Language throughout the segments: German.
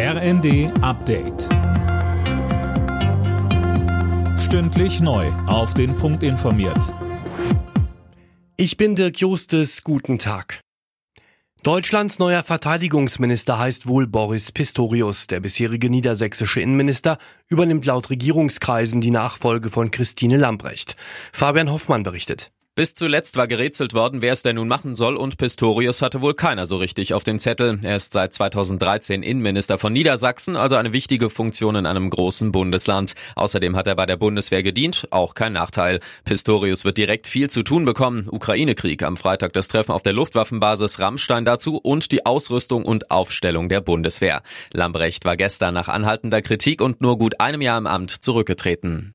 RND Update. Stündlich neu. Auf den Punkt informiert. Ich bin Dirk Justes. Guten Tag. Deutschlands neuer Verteidigungsminister heißt wohl Boris Pistorius. Der bisherige niedersächsische Innenminister übernimmt laut Regierungskreisen die Nachfolge von Christine Lambrecht. Fabian Hoffmann berichtet. Bis zuletzt war gerätselt worden, wer es denn nun machen soll und Pistorius hatte wohl keiner so richtig auf dem Zettel. Er ist seit 2013 Innenminister von Niedersachsen, also eine wichtige Funktion in einem großen Bundesland. Außerdem hat er bei der Bundeswehr gedient, auch kein Nachteil. Pistorius wird direkt viel zu tun bekommen. Ukraine-Krieg am Freitag das Treffen auf der Luftwaffenbasis Rammstein dazu und die Ausrüstung und Aufstellung der Bundeswehr. Lambrecht war gestern nach anhaltender Kritik und nur gut einem Jahr im Amt zurückgetreten.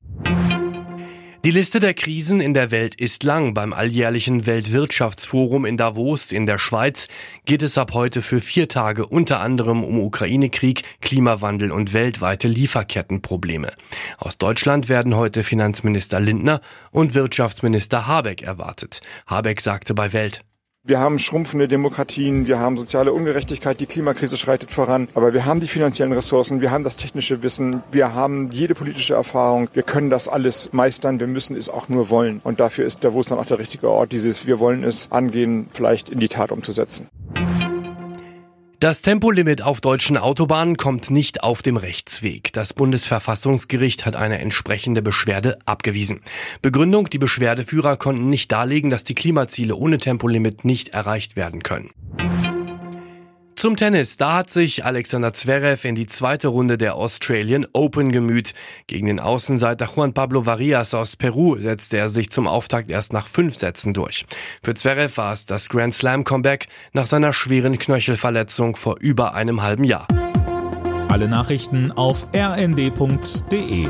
Die Liste der Krisen in der Welt ist lang. Beim alljährlichen Weltwirtschaftsforum in Davos in der Schweiz geht es ab heute für vier Tage unter anderem um Ukraine-Krieg, Klimawandel und weltweite Lieferkettenprobleme. Aus Deutschland werden heute Finanzminister Lindner und Wirtschaftsminister Habeck erwartet. Habeck sagte bei Welt, wir haben schrumpfende Demokratien, wir haben soziale Ungerechtigkeit, die Klimakrise schreitet voran, aber wir haben die finanziellen Ressourcen, wir haben das technische Wissen, wir haben jede politische Erfahrung, wir können das alles meistern, wir müssen es auch nur wollen. Und dafür ist Davos dann auch der richtige Ort, dieses Wir wollen es angehen, vielleicht in die Tat umzusetzen. Das Tempolimit auf deutschen Autobahnen kommt nicht auf dem Rechtsweg. Das Bundesverfassungsgericht hat eine entsprechende Beschwerde abgewiesen. Begründung, die Beschwerdeführer konnten nicht darlegen, dass die Klimaziele ohne Tempolimit nicht erreicht werden können. Zum Tennis. Da hat sich Alexander Zverev in die zweite Runde der Australian Open gemüht. Gegen den Außenseiter Juan Pablo Varias aus Peru setzte er sich zum Auftakt erst nach fünf Sätzen durch. Für Zverev war es das Grand Slam Comeback nach seiner schweren Knöchelverletzung vor über einem halben Jahr. Alle Nachrichten auf rnd.de